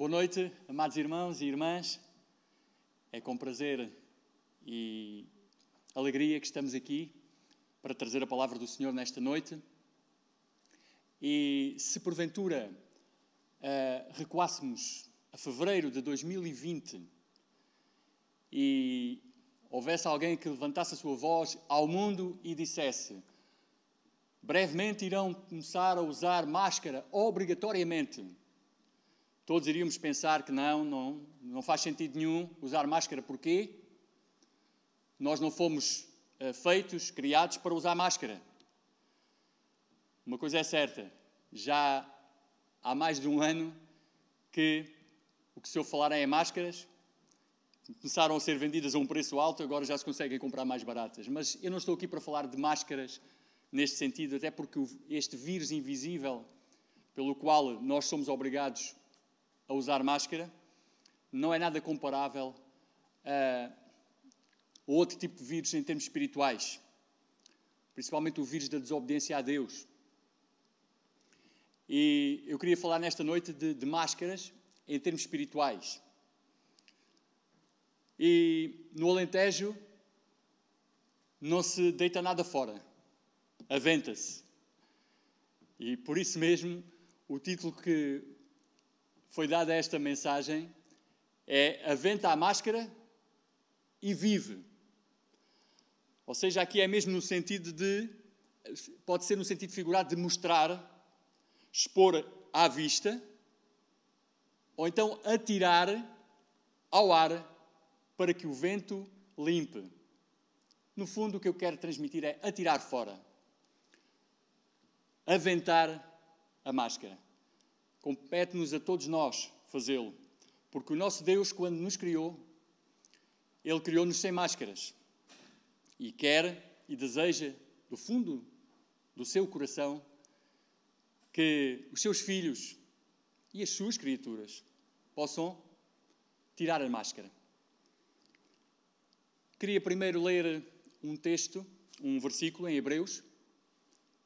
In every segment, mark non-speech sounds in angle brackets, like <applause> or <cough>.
Boa noite, amados irmãos e irmãs. É com prazer e alegria que estamos aqui para trazer a palavra do Senhor nesta noite. E se porventura uh, recuássemos a fevereiro de 2020 e houvesse alguém que levantasse a sua voz ao mundo e dissesse: brevemente irão começar a usar máscara obrigatoriamente Todos iríamos pensar que não, não, não faz sentido nenhum usar máscara. Porquê? Nós não fomos uh, feitos, criados para usar máscara. Uma coisa é certa, já há mais de um ano que o que se ouve falar é máscaras, começaram a ser vendidas a um preço alto, agora já se conseguem comprar mais baratas. Mas eu não estou aqui para falar de máscaras neste sentido, até porque este vírus invisível pelo qual nós somos obrigados a usar máscara não é nada comparável a outro tipo de vírus em termos espirituais, principalmente o vírus da desobediência a Deus. E eu queria falar nesta noite de, de máscaras em termos espirituais. E no Alentejo não se deita nada fora, aventa-se. E por isso mesmo, o título que foi dada esta mensagem é aventa a máscara e vive. Ou seja, aqui é mesmo no sentido de, pode ser no sentido figurado de mostrar, expor à vista, ou então atirar ao ar para que o vento limpe. No fundo, o que eu quero transmitir é atirar fora, aventar a máscara. Compete-nos a todos nós fazê-lo. Porque o nosso Deus, quando nos criou, Ele criou-nos sem máscaras. E quer e deseja, do fundo do seu coração, que os seus filhos e as suas criaturas possam tirar a máscara. Queria primeiro ler um texto, um versículo em Hebreus,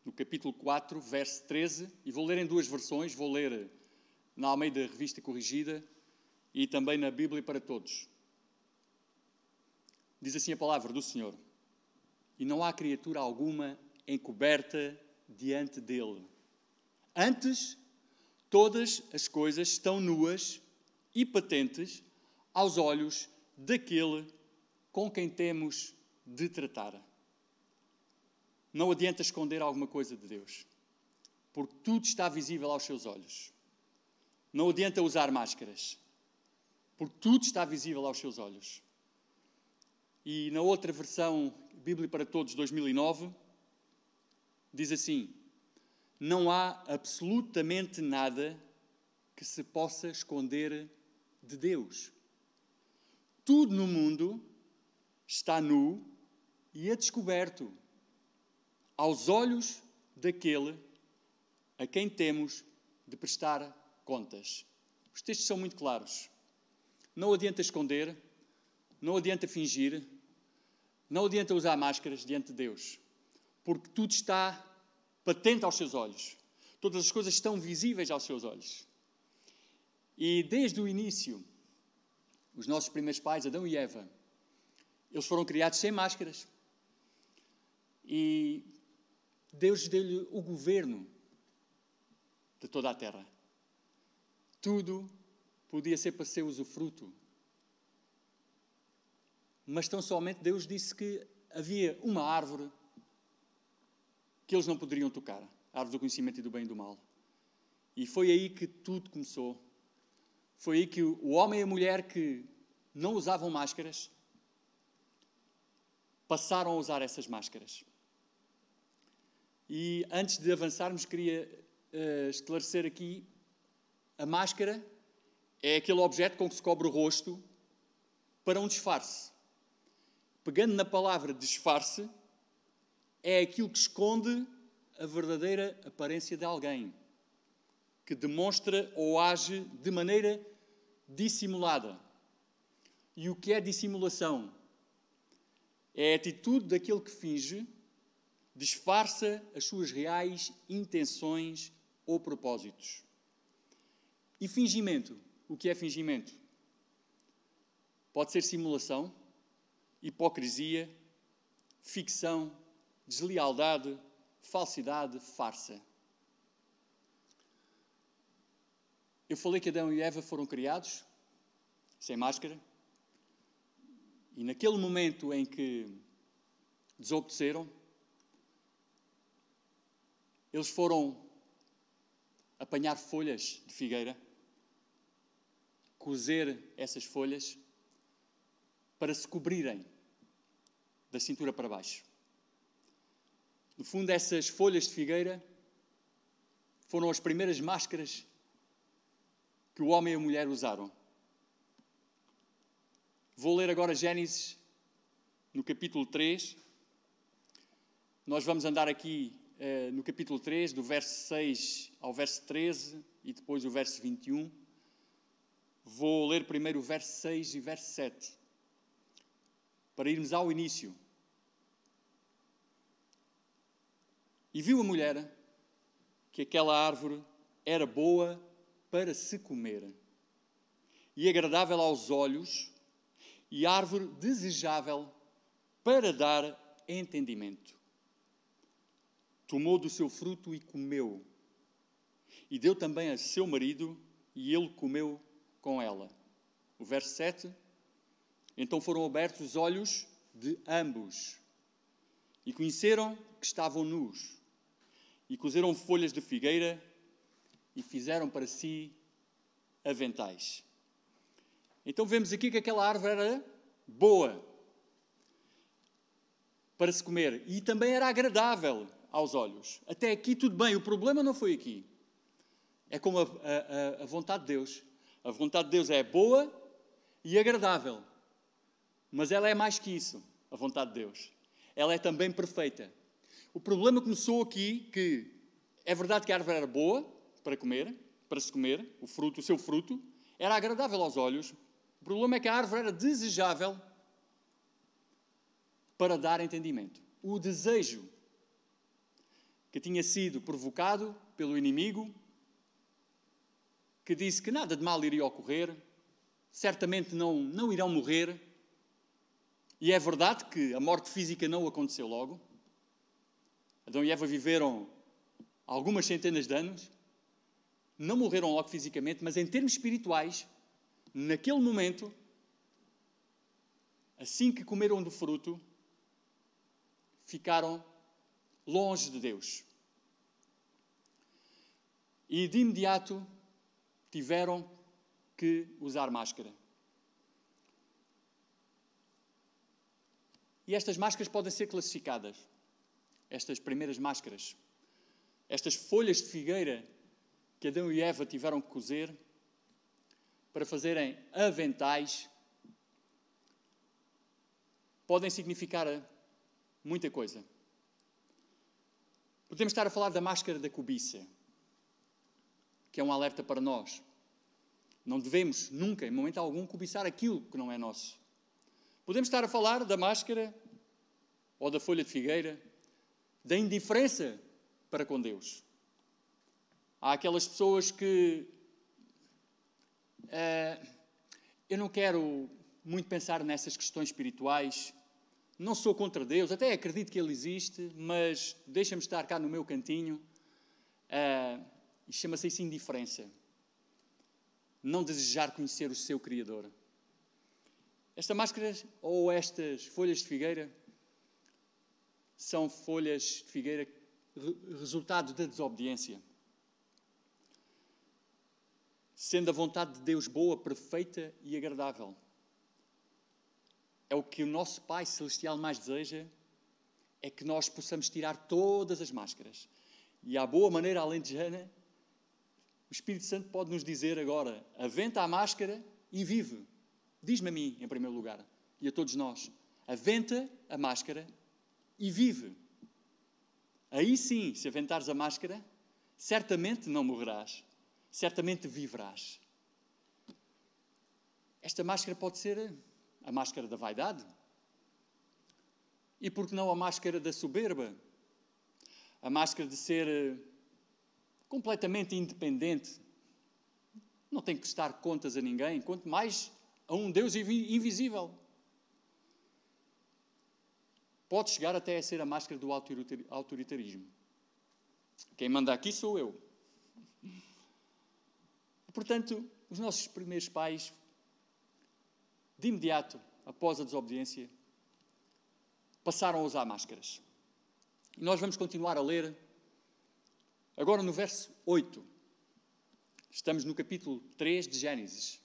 no capítulo 4, verso 13, e vou ler em duas versões, vou ler na Almeida Revista Corrigida e também na Bíblia para Todos. Diz assim a palavra do Senhor: E não há criatura alguma encoberta diante dele. Antes, todas as coisas estão nuas e patentes aos olhos daquele com quem temos de tratar. Não adianta esconder alguma coisa de Deus, porque tudo está visível aos seus olhos. Não adianta usar máscaras, porque tudo está visível aos seus olhos. E na outra versão, Bíblia para Todos 2009, diz assim: Não há absolutamente nada que se possa esconder de Deus. Tudo no mundo está nu e a descoberto aos olhos daquele a quem temos de prestar contas. Os textos são muito claros. Não adianta esconder, não adianta fingir, não adianta usar máscaras diante de Deus, porque tudo está patente aos seus olhos. Todas as coisas estão visíveis aos seus olhos. E desde o início, os nossos primeiros pais, Adão e Eva, eles foram criados sem máscaras. E Deus deu-lhe o governo de toda a terra. Tudo podia ser para ser usufruto. Mas tão somente Deus disse que havia uma árvore que eles não poderiam tocar a árvore do conhecimento e do bem e do mal. E foi aí que tudo começou. Foi aí que o homem e a mulher que não usavam máscaras passaram a usar essas máscaras. E antes de avançarmos, queria uh, esclarecer aqui: a máscara é aquele objeto com que se cobre o rosto para um disfarce. Pegando na palavra disfarce, é aquilo que esconde a verdadeira aparência de alguém, que demonstra ou age de maneira dissimulada. E o que é dissimulação? É a atitude daquele que finge disfarça as suas reais intenções ou propósitos. E fingimento? o que é fingimento. Pode ser simulação, hipocrisia, ficção, deslealdade, falsidade, farsa. Eu falei que Adão e Eva foram criados sem máscara, e naquele momento em que desobedeceram, eles foram apanhar folhas de figueira, cozer essas folhas para se cobrirem da cintura para baixo. No fundo, essas folhas de figueira foram as primeiras máscaras que o homem e a mulher usaram. Vou ler agora Gênesis, no capítulo 3. Nós vamos andar aqui eh, no capítulo 3, do verso 6 ao verso 13 e depois o verso 21. Vou ler primeiro o verso 6 e verso 7, para irmos ao início. E viu a mulher que aquela árvore era boa para se comer e agradável aos olhos e árvore desejável para dar entendimento. Tomou do seu fruto e comeu, e deu também a seu marido, e ele comeu com ela. O verso 7. Então foram abertos os olhos de ambos, e conheceram que estavam nus e cozeram folhas de figueira e fizeram para si aventais. Então vemos aqui que aquela árvore era boa para se comer e também era agradável aos olhos. Até aqui tudo bem, o problema não foi aqui. É como a, a, a vontade de Deus. A vontade de Deus é boa e agradável, mas ela é mais que isso, a vontade de Deus. Ela é também perfeita. O problema começou aqui que é verdade que a árvore era boa para comer, para se comer, o fruto, o seu fruto, era agradável aos olhos. O problema é que a árvore era desejável para dar entendimento. O desejo que tinha sido provocado pelo inimigo, que disse que nada de mal iria ocorrer, certamente não, não irão morrer, e é verdade que a morte física não aconteceu logo. Adão e Eva viveram algumas centenas de anos, não morreram logo fisicamente, mas em termos espirituais, naquele momento, assim que comeram do fruto, ficaram longe de Deus. E de imediato tiveram que usar máscara. E estas máscaras podem ser classificadas estas primeiras máscaras, estas folhas de figueira que Adão e Eva tiveram que cozer para fazerem aventais, podem significar muita coisa. Podemos estar a falar da máscara da cobiça, que é um alerta para nós. Não devemos nunca, em momento algum, cobiçar aquilo que não é nosso. Podemos estar a falar da máscara ou da folha de figueira da indiferença para com Deus. Há aquelas pessoas que. Uh, eu não quero muito pensar nessas questões espirituais. Não sou contra Deus, até acredito que Ele existe, mas deixa-me estar cá no meu cantinho. Uh, chama-se isso indiferença. Não desejar conhecer o seu Criador. Esta máscara ou estas folhas de figueira são folhas de figueira resultado da desobediência. Sendo a vontade de Deus boa, perfeita e agradável. É o que o nosso Pai Celestial mais deseja, é que nós possamos tirar todas as máscaras. E à boa maneira alentejana, o Espírito Santo pode nos dizer agora: aventa a máscara e vive. Diz-me a mim, em primeiro lugar, e a todos nós: aventa a máscara e vive. Aí sim, se aventares a máscara, certamente não morrerás, certamente viverás. Esta máscara pode ser a máscara da vaidade. E por que não a máscara da soberba? A máscara de ser eh, completamente independente. não tem que prestar contas a ninguém, quanto mais a um Deus invisível. Pode chegar até a ser a máscara do autoritarismo. Quem manda aqui sou eu. Portanto, os nossos primeiros pais, de imediato, após a desobediência, passaram a usar máscaras. E nós vamos continuar a ler, agora no verso 8. Estamos no capítulo 3 de Gênesis.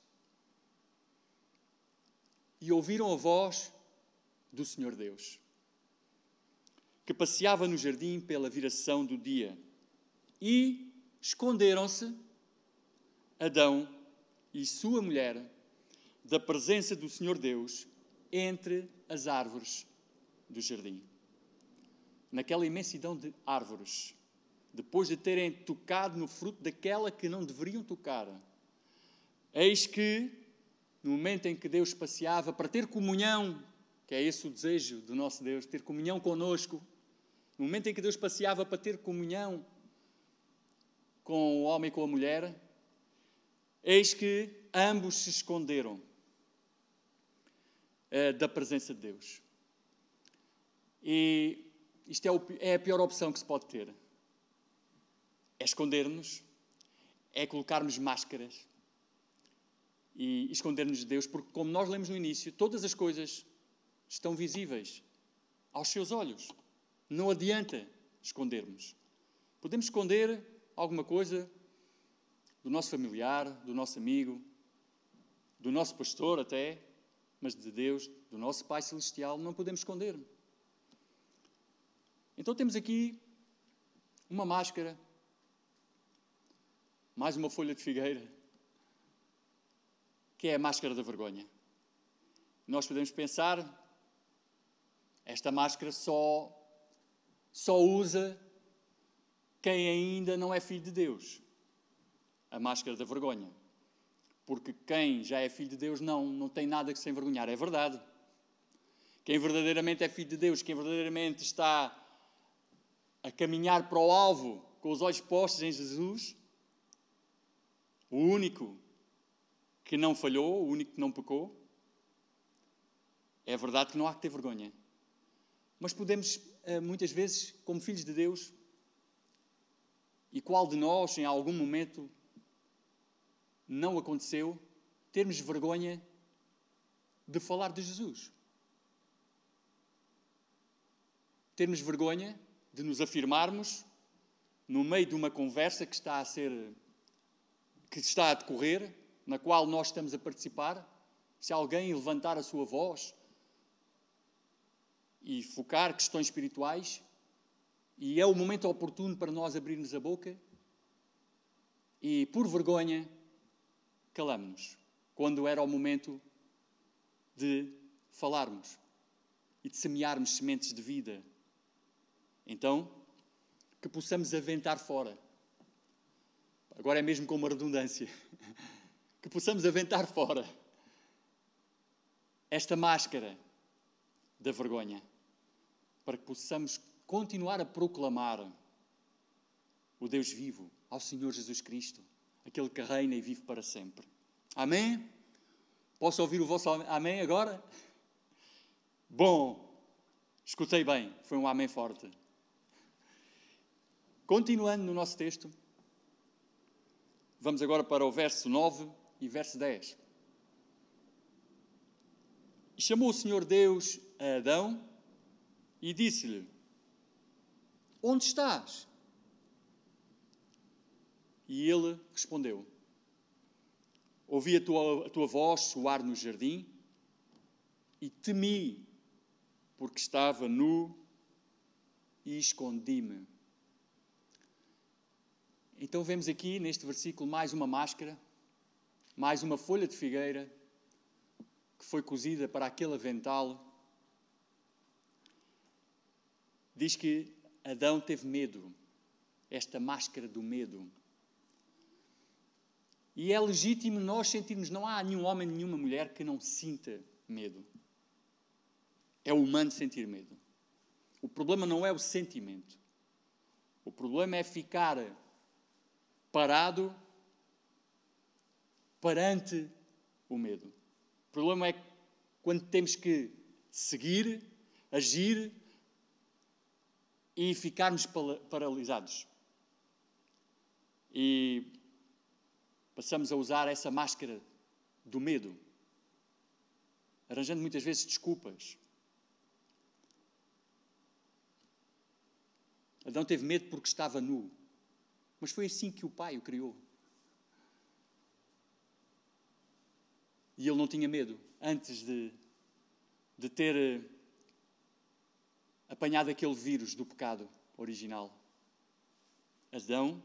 E ouviram a voz do Senhor Deus, que passeava no jardim pela viração do dia, e esconderam-se Adão e sua mulher da presença do Senhor Deus entre as árvores do jardim. Naquela imensidão de árvores, depois de terem tocado no fruto daquela que não deveriam tocar, eis que, no momento em que Deus passeava para ter comunhão, que é esse o desejo do nosso Deus, ter comunhão conosco, no momento em que Deus passeava para ter comunhão com o homem e com a mulher, eis que ambos se esconderam uh, da presença de Deus. E isto é, o, é a pior opção que se pode ter. É esconder-nos, é colocarmos máscaras e esconder-nos de Deus, porque, como nós lemos no início, todas as coisas estão visíveis aos seus olhos. Não adianta escondermos. Podemos esconder alguma coisa do nosso familiar, do nosso amigo, do nosso pastor até, mas de Deus, do nosso Pai Celestial, não podemos esconder. Então temos aqui uma máscara, mais uma folha de figueira, que é a máscara da vergonha. Nós podemos pensar, esta máscara só, só usa quem ainda não é filho de Deus. A máscara da vergonha. Porque quem já é filho de Deus não, não tem nada que se envergonhar. É verdade. Quem verdadeiramente é filho de Deus, quem verdadeiramente está a caminhar para o alvo com os olhos postos em Jesus, o único que não falhou, o único que não pecou, é verdade que não há que ter vergonha. Mas podemos, eh, muitas vezes, como filhos de Deus, e qual de nós, em algum momento, não aconteceu, termos vergonha de falar de Jesus? Termos vergonha de nos afirmarmos no meio de uma conversa que está a ser que está a decorrer, na qual nós estamos a participar, se alguém levantar a sua voz e focar questões espirituais, e é o momento oportuno para nós abrirmos a boca, e por vergonha calamos-nos, quando era o momento de falarmos e de semearmos sementes de vida então, que possamos aventar fora. Agora é mesmo com uma redundância. <laughs> Que possamos aventar fora esta máscara da vergonha, para que possamos continuar a proclamar o Deus vivo, ao Senhor Jesus Cristo, aquele que reina e vive para sempre. Amém? Posso ouvir o vosso amém agora? Bom, escutei bem, foi um amém forte. Continuando no nosso texto, vamos agora para o verso 9 e verso 10. E chamou o Senhor Deus a Adão e disse-lhe: Onde estás? E ele respondeu: Ouvi a tua, a tua voz soar no jardim e temi, porque estava nu e escondi-me. Então vemos aqui neste versículo mais uma máscara, mais uma folha de figueira que foi cozida para aquele avental. Diz que Adão teve medo, esta máscara do medo. E é legítimo nós sentirmos, não há nenhum homem, nenhuma mulher que não sinta medo. É humano sentir medo. O problema não é o sentimento. O problema é ficar parado perante o medo. O problema é quando temos que seguir, agir e ficarmos paralisados. E passamos a usar essa máscara do medo, arranjando muitas vezes desculpas. Adão teve medo porque estava nu, mas foi assim que o pai o criou. E ele não tinha medo antes de, de ter eh, apanhado aquele vírus do pecado original. Adão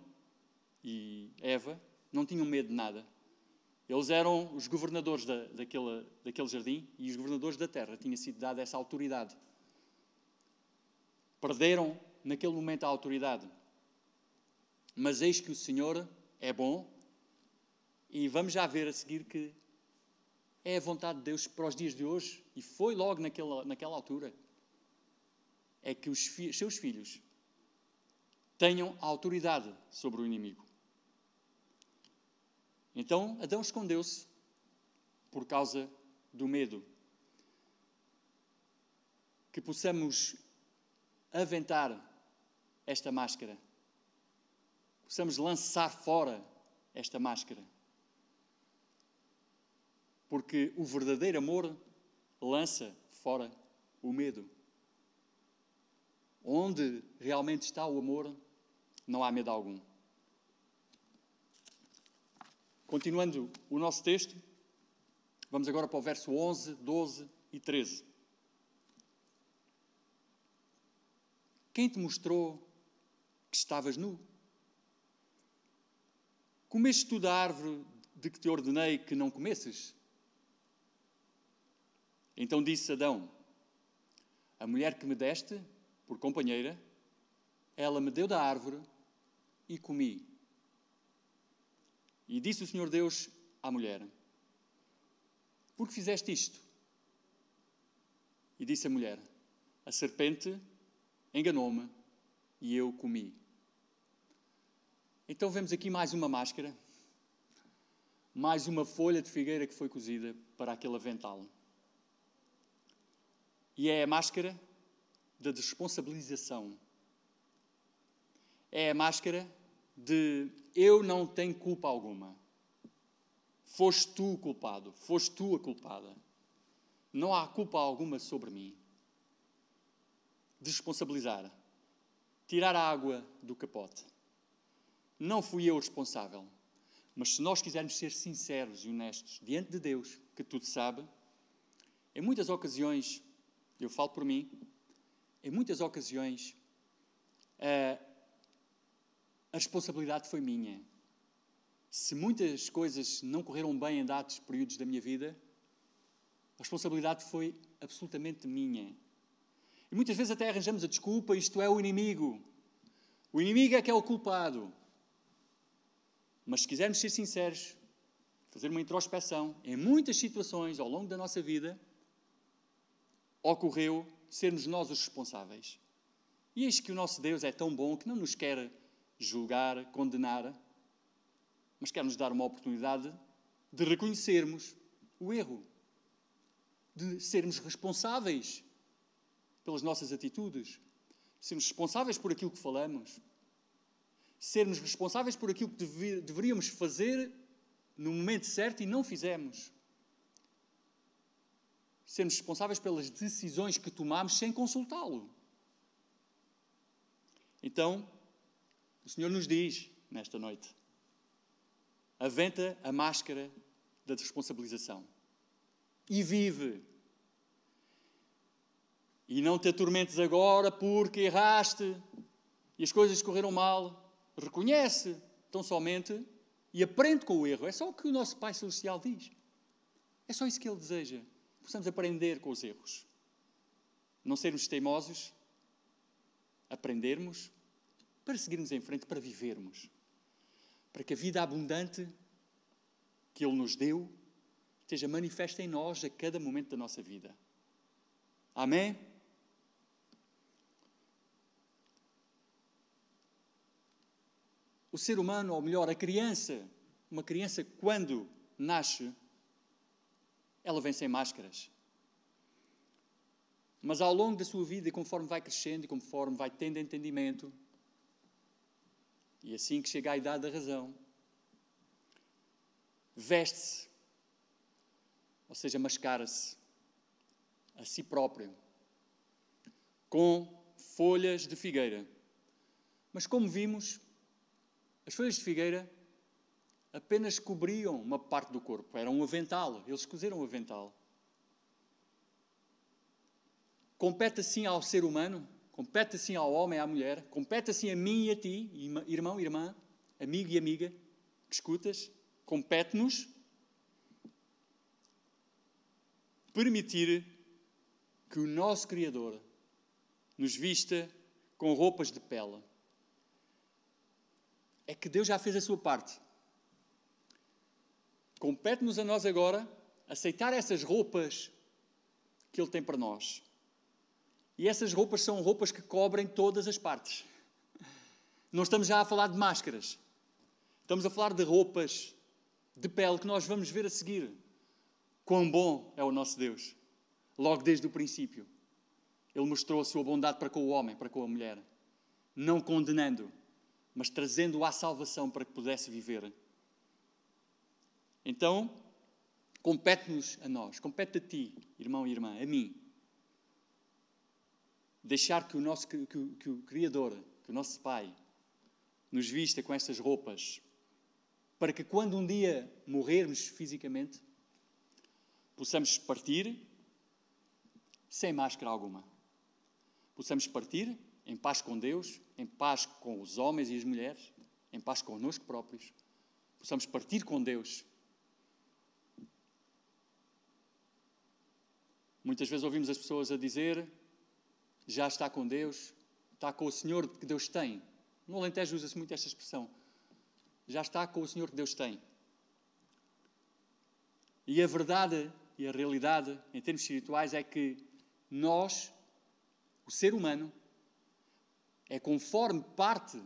e Eva não tinham medo de nada. Eles eram os governadores da, daquele, daquele jardim e os governadores da terra. Tinha sido dada essa autoridade. Perderam naquele momento a autoridade. Mas eis que o Senhor é bom e vamos já ver a seguir que é a vontade de Deus para os dias de hoje, e foi logo naquela, naquela altura, é que os fi seus filhos tenham autoridade sobre o inimigo. Então Adão escondeu-se por causa do medo. Que possamos aventar esta máscara, possamos lançar fora esta máscara porque o verdadeiro amor lança fora o medo. Onde realmente está o amor, não há medo algum. Continuando o nosso texto, vamos agora para o verso 11, 12 e 13. Quem te mostrou que estavas nu? Comeste tu da árvore de que te ordenei que não comesses? Então disse Adão: A mulher que me deste por companheira, ela me deu da árvore e comi. E disse o Senhor Deus à mulher: Por que fizeste isto? E disse a mulher: A serpente enganou-me e eu comi. Então vemos aqui mais uma máscara, mais uma folha de figueira que foi cozida para aquele avental. E é a máscara da desresponsabilização. É a máscara de eu não tenho culpa alguma. Foste tu o culpado, foste tu a culpada. Não há culpa alguma sobre mim. Desresponsabilizar. Tirar a água do capote. Não fui eu responsável. Mas se nós quisermos ser sinceros e honestos diante de Deus, que tudo sabe, em muitas ocasiões eu falo por mim, em muitas ocasiões, a, a responsabilidade foi minha. Se muitas coisas não correram bem em dados períodos da minha vida, a responsabilidade foi absolutamente minha. E muitas vezes até arranjamos a desculpa, isto é o inimigo. O inimigo é que é o culpado. Mas se quisermos ser sinceros, fazer uma introspeção, em muitas situações ao longo da nossa vida, ocorreu sermos nós os responsáveis. E eis que o nosso Deus é tão bom que não nos quer julgar, condenar, mas quer nos dar uma oportunidade de reconhecermos o erro, de sermos responsáveis pelas nossas atitudes, sermos responsáveis por aquilo que falamos, sermos responsáveis por aquilo que deveríamos fazer no momento certo e não fizemos sermos responsáveis pelas decisões que tomamos sem consultá-lo. Então, o Senhor nos diz nesta noite: aventa a máscara da responsabilização e vive. E não te atormentes agora porque erraste e as coisas correram mal. Reconhece tão somente e aprende com o erro. É só o que o nosso Pai Celestial diz. É só isso que Ele deseja possamos aprender com os erros. Não sermos teimosos, aprendermos para seguirmos em frente, para vivermos. Para que a vida abundante que Ele nos deu esteja manifesta em nós a cada momento da nossa vida. Amém? O ser humano, ou melhor, a criança, uma criança, quando nasce, ela vem sem máscaras. Mas ao longo da sua vida, e conforme vai crescendo e conforme vai tendo entendimento, e assim que chega à idade da razão, veste-se, ou seja, mascara-se a si próprio com folhas de figueira. Mas como vimos, as folhas de figueira apenas cobriam uma parte do corpo, era um avental, eles cozeram o avental. Compete assim ao ser humano, compete assim ao homem e à mulher, compete assim a mim e a ti, irmão, irmã, amigo e amiga, que escutas, compete-nos permitir que o nosso Criador nos vista com roupas de pele. É que Deus já fez a sua parte. Compete-nos a nós agora aceitar essas roupas que Ele tem para nós. E essas roupas são roupas que cobrem todas as partes. Não estamos já a falar de máscaras. Estamos a falar de roupas de pele que nós vamos ver a seguir. Quão bom é o nosso Deus. Logo desde o princípio. Ele mostrou a sua bondade para com o homem, para com a mulher. Não condenando, mas trazendo-o à salvação para que pudesse viver. Então, compete-nos a nós, compete a ti, irmão e irmã, a mim, deixar que o nosso que, que o Criador, que o nosso Pai, nos vista com estas roupas, para que quando um dia morrermos fisicamente, possamos partir sem máscara alguma. Possamos partir em paz com Deus, em paz com os homens e as mulheres, em paz connosco próprios. Possamos partir com Deus. Muitas vezes ouvimos as pessoas a dizer já está com Deus, está com o Senhor que Deus tem. No Alentejo usa-se muito esta expressão. Já está com o Senhor que Deus tem. E a verdade e a realidade, em termos espirituais, é que nós, o ser humano, é conforme parte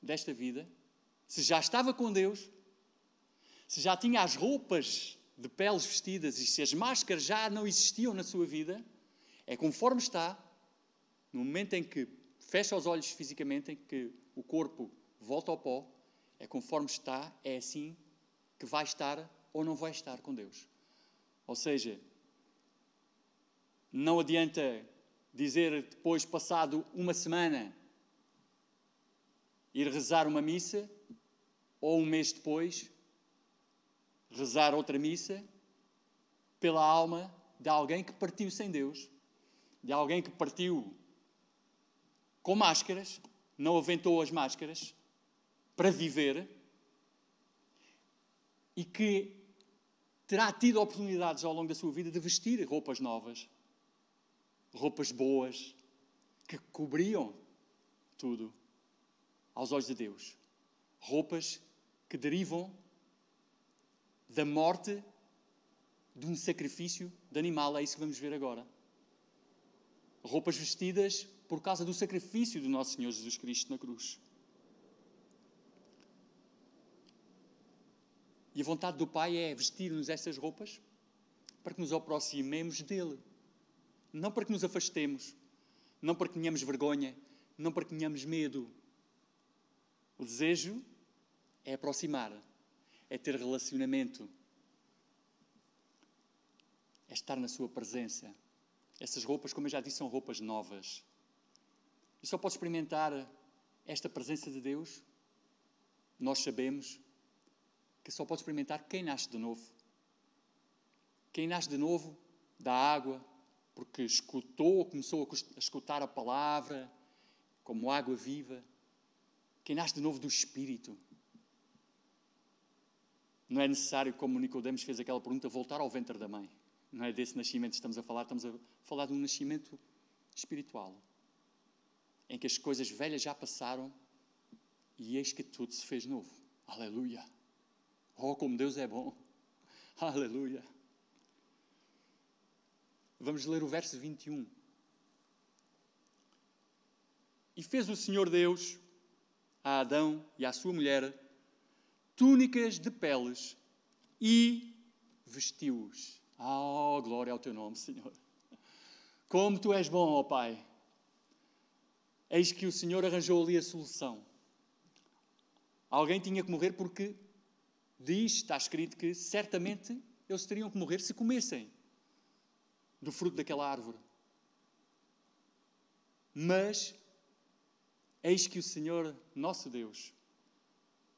desta vida, se já estava com Deus, se já tinha as roupas de peles vestidas e se as máscaras já não existiam na sua vida, é conforme está, no momento em que fecha os olhos fisicamente, em que o corpo volta ao pó, é conforme está, é assim que vai estar ou não vai estar com Deus. Ou seja, não adianta dizer depois, passado uma semana, ir rezar uma missa, ou um mês depois, rezar outra missa, pela alma de alguém que partiu sem Deus, de alguém que partiu com máscaras, não aventou as máscaras para viver e que terá tido oportunidades ao longo da sua vida de vestir roupas novas, roupas boas, que cobriam tudo aos olhos de Deus. Roupas que derivam da morte de um sacrifício de animal, é isso que vamos ver agora. Roupas vestidas por causa do sacrifício do nosso Senhor Jesus Cristo na cruz. E a vontade do Pai é vestir-nos estas roupas para que nos aproximemos dele. Não para que nos afastemos, não para que tenhamos vergonha, não para que tenhamos medo. O desejo é aproximar, é ter relacionamento, é estar na Sua presença. Essas roupas, como eu já disse, são roupas novas. E só pode experimentar esta presença de Deus, nós sabemos que só pode experimentar quem nasce de novo. Quem nasce de novo da água, porque escutou, começou a escutar a palavra como água viva. Quem nasce de novo do Espírito. Não é necessário, como Nicodemos fez aquela pergunta, voltar ao ventre da mãe. Não é desse nascimento que estamos a falar, estamos a falar de um nascimento espiritual em que as coisas velhas já passaram e eis que tudo se fez novo. Aleluia! Oh, como Deus é bom! <laughs> Aleluia! Vamos ler o verso 21. E fez o Senhor Deus a Adão e à sua mulher túnicas de peles e vestiu-os. Oh, glória ao teu nome, Senhor. Como tu és bom, ó oh Pai. Eis que o Senhor arranjou ali a solução. Alguém tinha que morrer porque diz, está escrito que certamente eles teriam que morrer se comessem do fruto daquela árvore. Mas eis que o Senhor, nosso Deus,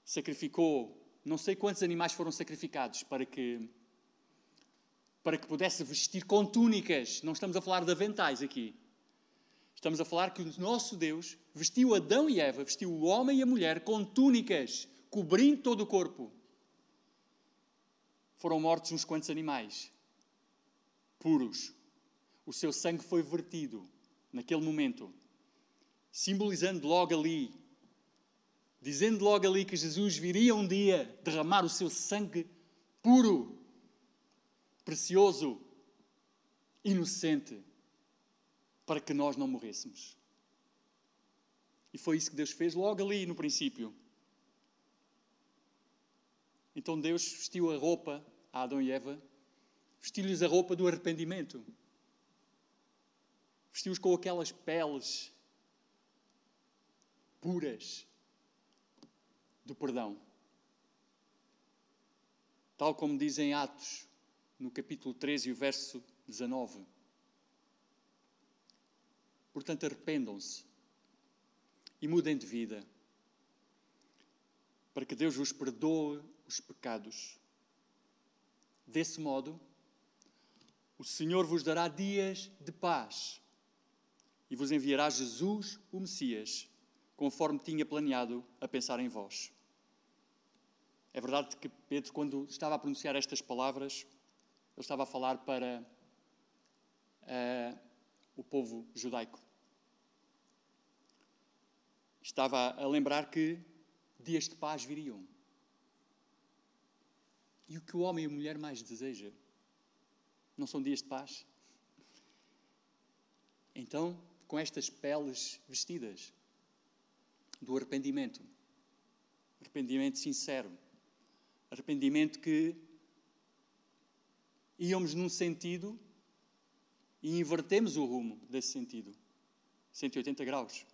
sacrificou, não sei quantos animais foram sacrificados para que para que pudesse vestir com túnicas. Não estamos a falar de aventais aqui. Estamos a falar que o nosso Deus vestiu Adão e Eva, vestiu o homem e a mulher com túnicas, cobrindo todo o corpo. Foram mortos uns quantos animais, puros. O seu sangue foi vertido naquele momento, simbolizando logo ali, dizendo logo ali que Jesus viria um dia derramar o seu sangue puro precioso, inocente, para que nós não morrêssemos. E foi isso que Deus fez logo ali no princípio. Então Deus vestiu a roupa a Adão e Eva, vestiu-lhes a roupa do arrependimento. Vestiu-os com aquelas peles puras do perdão. Tal como dizem Atos no capítulo 13 e o verso 19. Portanto, arrependam-se e mudem de vida, para que Deus vos perdoe os pecados. Desse modo, o Senhor vos dará dias de paz e vos enviará Jesus, o Messias, conforme tinha planeado a pensar em vós. É verdade que Pedro, quando estava a pronunciar estas palavras, ele estava a falar para uh, o povo judaico. Estava a lembrar que dias de paz viriam. E o que o homem e a mulher mais deseja? Não são dias de paz? Então, com estas peles vestidas do arrependimento, arrependimento sincero, arrependimento que íamos num sentido e invertemos o rumo desse sentido 180 graus.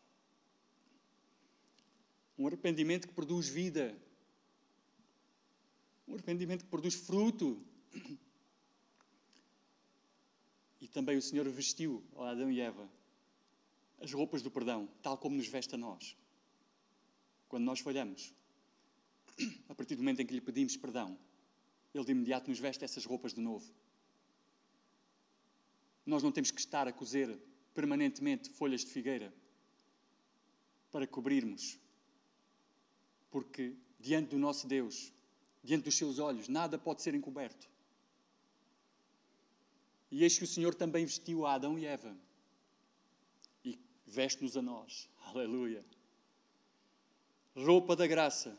Um arrependimento que produz vida. Um arrependimento que produz fruto. E também o Senhor vestiu a Adão e Eva as roupas do perdão, tal como nos veste a nós. Quando nós falhamos, a partir do momento em que lhe pedimos perdão, ele de imediato nos veste essas roupas de novo. Nós não temos que estar a cozer permanentemente folhas de figueira para cobrirmos, porque diante do nosso Deus, diante dos seus olhos, nada pode ser encoberto. E eis que o Senhor também vestiu a Adão e Eva e veste-nos a nós. <laughs> Aleluia. Roupa da graça,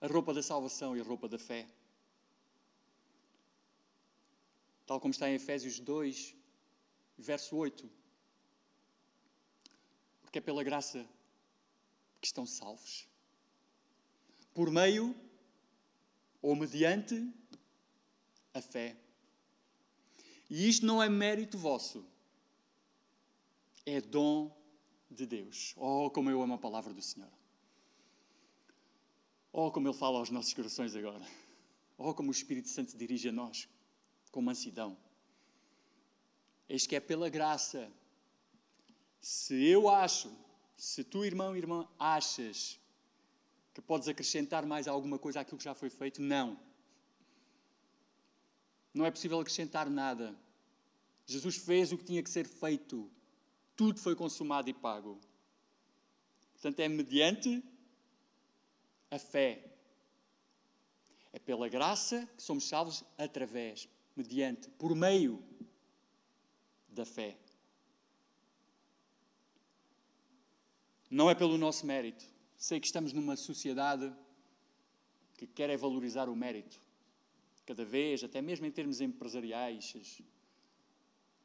a roupa da salvação e a roupa da fé tal como está em Efésios 2, verso 8. Porque é pela graça que estão salvos. Por meio ou mediante a fé. E isto não é mérito vosso, é dom de Deus. Oh, como eu amo a palavra do Senhor. Oh, como Ele fala aos nossos corações agora. Oh, como o Espírito Santo dirige a nós com mansidão. Eis que é pela graça. Se eu acho, se tu, irmão irmã, achas que podes acrescentar mais alguma coisa àquilo que já foi feito, não. Não é possível acrescentar nada. Jesus fez o que tinha que ser feito. Tudo foi consumado e pago. Portanto, é mediante a fé. É pela graça que somos salvos através mediante, por meio da fé. Não é pelo nosso mérito. Sei que estamos numa sociedade que quer é valorizar o mérito. Cada vez, até mesmo em termos empresariais,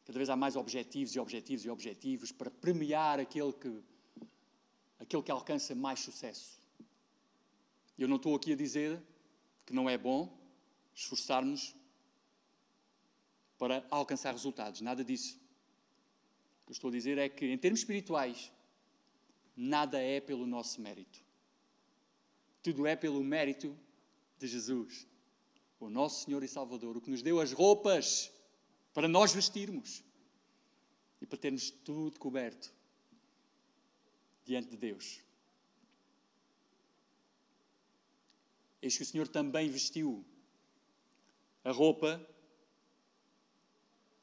cada vez há mais objetivos e objetivos e objetivos para premiar aquele que, aquele que alcança mais sucesso. Eu não estou aqui a dizer que não é bom esforçarmos para alcançar resultados. Nada disso. O que eu estou a dizer é que, em termos espirituais, nada é pelo nosso mérito. Tudo é pelo mérito de Jesus, o nosso Senhor e Salvador, o que nos deu as roupas para nós vestirmos e para termos tudo coberto diante de Deus. Eis que o Senhor também vestiu a roupa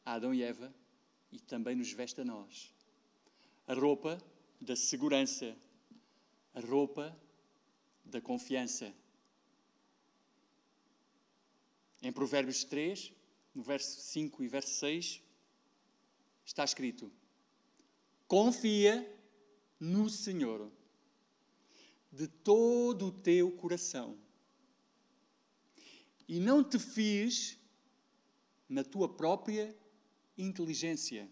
a Adão e Eva e também nos veste a nós. A roupa da segurança, a roupa da confiança. Em Provérbios 3, no verso 5 e verso 6, está escrito: Confia no Senhor de todo o teu coração e não te fies na tua própria inteligência.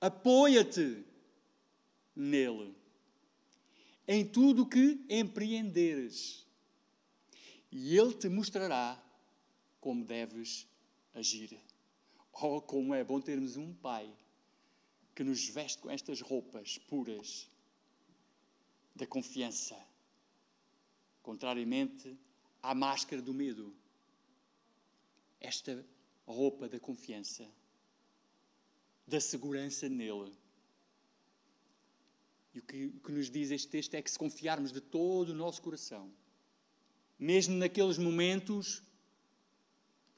Apoia-te nele em tudo o que empreenderes e ele te mostrará como deves agir. Oh, como é bom termos um pai que nos veste com estas roupas puras da confiança, contrariamente à máscara do medo. Esta roupa da confiança, da segurança nele. E o que, o que nos diz este texto é que se confiarmos de todo o nosso coração, mesmo naqueles momentos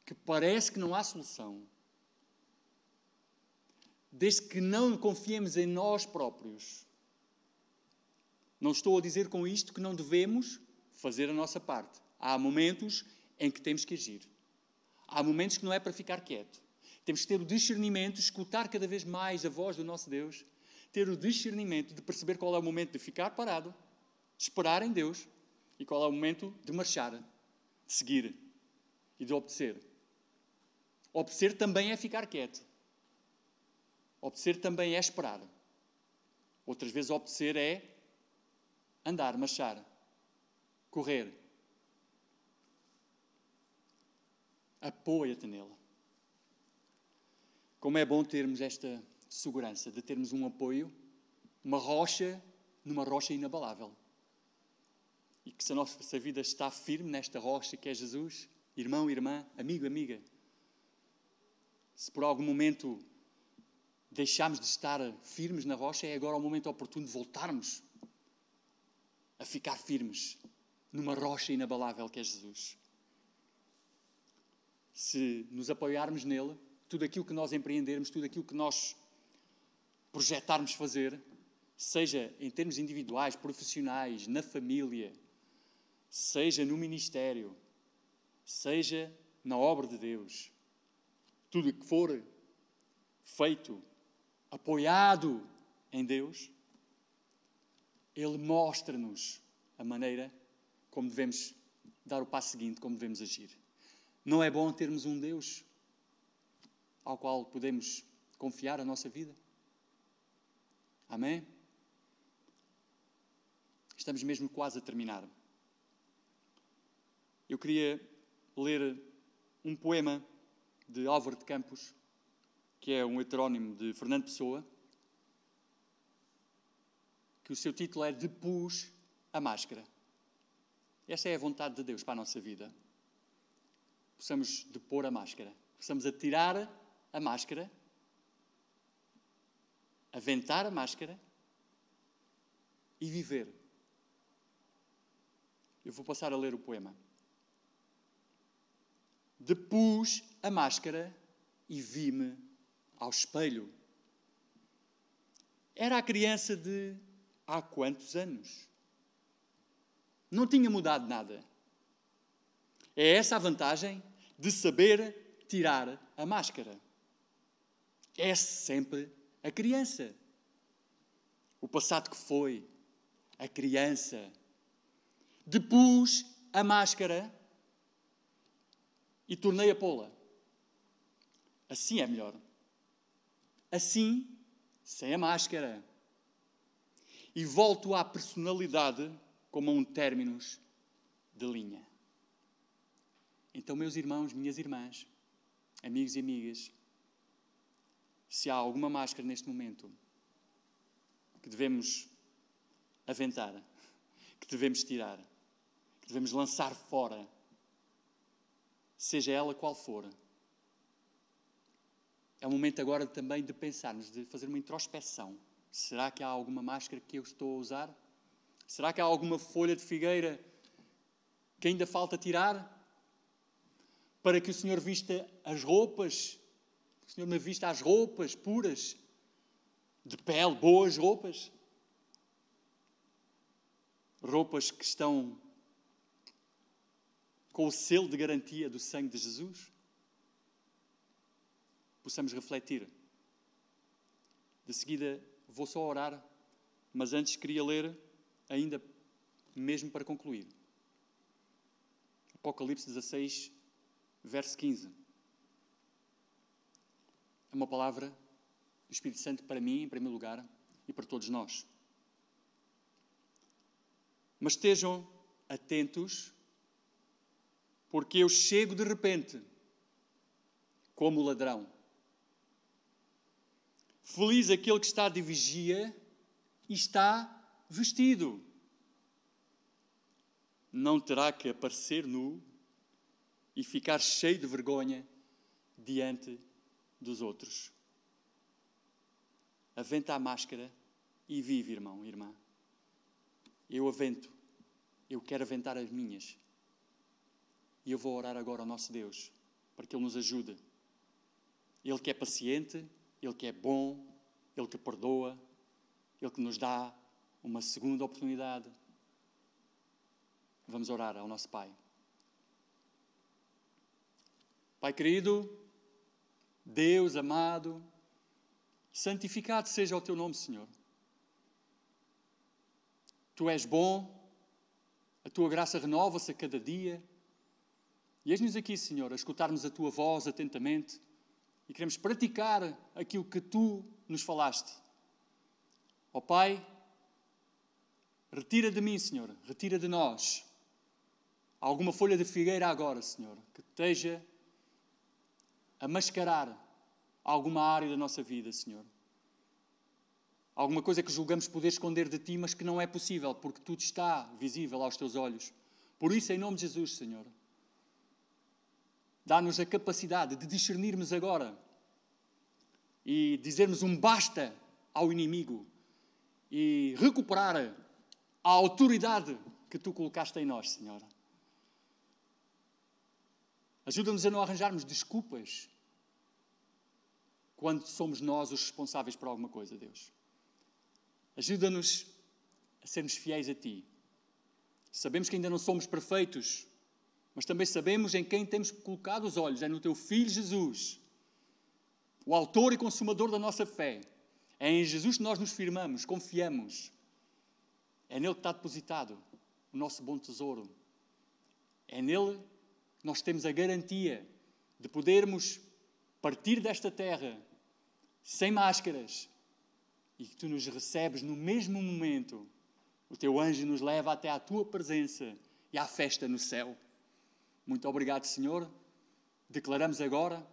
que parece que não há solução, desde que não confiemos em nós próprios. Não estou a dizer com isto que não devemos fazer a nossa parte. Há momentos em que temos que agir. Há momentos que não é para ficar quieto. Temos que ter o discernimento, escutar cada vez mais a voz do nosso Deus, ter o discernimento de perceber qual é o momento de ficar parado, de esperar em Deus e qual é o momento de marchar, de seguir e de obedecer. Obedecer também é ficar quieto. Obedecer também é esperar. Outras vezes, obedecer é andar, marchar, correr, Apoia-te nele. Como é bom termos esta segurança de termos um apoio, uma rocha numa rocha inabalável. E que se a nossa vida está firme nesta rocha que é Jesus, irmão, irmã, amigo, amiga, se por algum momento deixarmos de estar firmes na rocha, é agora o momento oportuno de voltarmos a ficar firmes numa rocha inabalável que é Jesus se nos apoiarmos nele, tudo aquilo que nós empreendermos, tudo aquilo que nós projetarmos fazer, seja em termos individuais, profissionais, na família, seja no ministério, seja na obra de Deus, tudo que for feito, apoiado em Deus, Ele mostra-nos a maneira como devemos dar o passo seguinte, como devemos agir. Não é bom termos um Deus ao qual podemos confiar a nossa vida? Amém? Estamos mesmo quase a terminar. Eu queria ler um poema de Álvaro de Campos, que é um heterónimo de Fernando Pessoa, que o seu título é Depus a Máscara. Essa é a vontade de Deus para a nossa vida possamos depor a máscara, possamos atirar a máscara, aventar a máscara e viver. Eu vou passar a ler o poema. Depus a máscara e vi-me ao espelho. Era a criança de há quantos anos? Não tinha mudado nada. É essa a vantagem de saber tirar a máscara. É sempre a criança. O passado que foi, a criança. Depus a máscara e tornei a pô-la. Assim é melhor. Assim, sem a máscara. E volto à personalidade como a um términos de linha. Então, meus irmãos, minhas irmãs, amigos e amigas, se há alguma máscara neste momento que devemos aventar, que devemos tirar, que devemos lançar fora, seja ela qual for, é o momento agora também de pensarmos, de fazer uma introspeção. Será que há alguma máscara que eu estou a usar? Será que há alguma folha de figueira que ainda falta tirar? Para que o Senhor vista as roupas, que o Senhor me vista as roupas puras, de pele, boas roupas. Roupas que estão com o selo de garantia do sangue de Jesus possamos refletir. De seguida vou só orar, mas antes queria ler, ainda mesmo para concluir. Apocalipse 16, verso 15. É uma palavra do Espírito Santo para mim, em primeiro lugar, e para todos nós. Mas estejam atentos, porque eu chego de repente, como ladrão. Feliz aquele que está de vigia e está vestido. Não terá que aparecer nu e ficar cheio de vergonha diante dos outros. Aventa a máscara e vive, irmão, irmã. Eu avento, eu quero aventar as minhas. E eu vou orar agora ao nosso Deus para que Ele nos ajude. Ele que é paciente, ele que é bom, Ele que perdoa, Ele que nos dá uma segunda oportunidade. Vamos orar ao nosso Pai. Pai querido, Deus amado, santificado seja o teu nome, Senhor. Tu és bom, a tua graça renova-se a cada dia. E eis-nos aqui, Senhor, a escutarmos a tua voz atentamente e queremos praticar aquilo que tu nos falaste. Ó oh, Pai, retira de mim, Senhor, retira de nós alguma folha de figueira agora, Senhor, que esteja a mascarar alguma área da nossa vida, Senhor. Alguma coisa que julgamos poder esconder de Ti, mas que não é possível, porque tudo está visível aos Teus olhos. Por isso, em nome de Jesus, Senhor, dá-nos a capacidade de discernirmos agora e dizermos um basta ao inimigo e recuperar a autoridade que tu colocaste em nós, Senhor. Ajuda-nos a não arranjarmos desculpas quando somos nós os responsáveis por alguma coisa, Deus. Ajuda-nos a sermos fiéis a Ti. Sabemos que ainda não somos perfeitos, mas também sabemos em quem temos colocado os olhos, é no teu Filho Jesus, o autor e consumador da nossa fé. É em Jesus que nós nos firmamos, confiamos. É nele que está depositado o nosso bom tesouro. É nele nós temos a garantia de podermos partir desta terra sem máscaras e que tu nos recebes no mesmo momento. O teu anjo nos leva até à tua presença e à festa no céu. Muito obrigado, Senhor. Declaramos agora,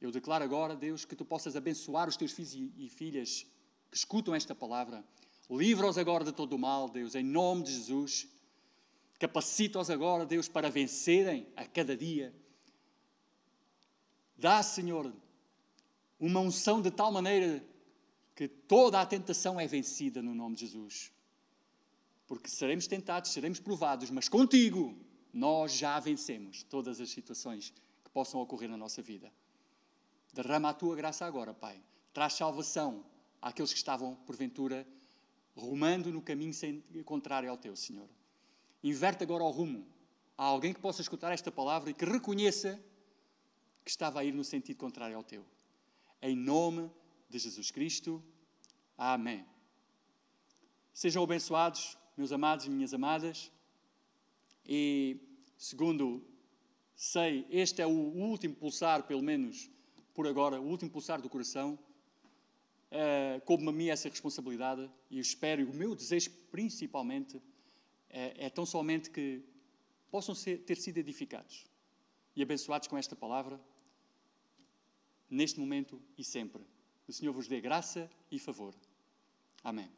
eu declaro agora, Deus, que tu possas abençoar os teus filhos e filhas que escutam esta palavra. Livra-os agora de todo o mal, Deus, em nome de Jesus. Capacita-os agora, Deus, para vencerem a cada dia. Dá, Senhor, uma unção de tal maneira que toda a tentação é vencida no nome de Jesus. Porque seremos tentados, seremos provados, mas contigo nós já vencemos todas as situações que possam ocorrer na nossa vida. Derrama a tua graça agora, Pai. Traz salvação àqueles que estavam, porventura, rumando no caminho contrário ao teu, Senhor. Inverte agora o rumo. Há alguém que possa escutar esta palavra e que reconheça que estava a ir no sentido contrário ao teu. Em nome de Jesus Cristo. Amém. Sejam abençoados, meus amados e minhas amadas. E, segundo sei, este é o último pulsar, pelo menos por agora, o último pulsar do coração. Uh, Coube-me a mim essa responsabilidade e espero, e o meu desejo principalmente, é, é tão somente que possam ser, ter sido edificados. e abençoados com esta palavra, neste momento e sempre. O Senhor vos dê graça e favor. Amém.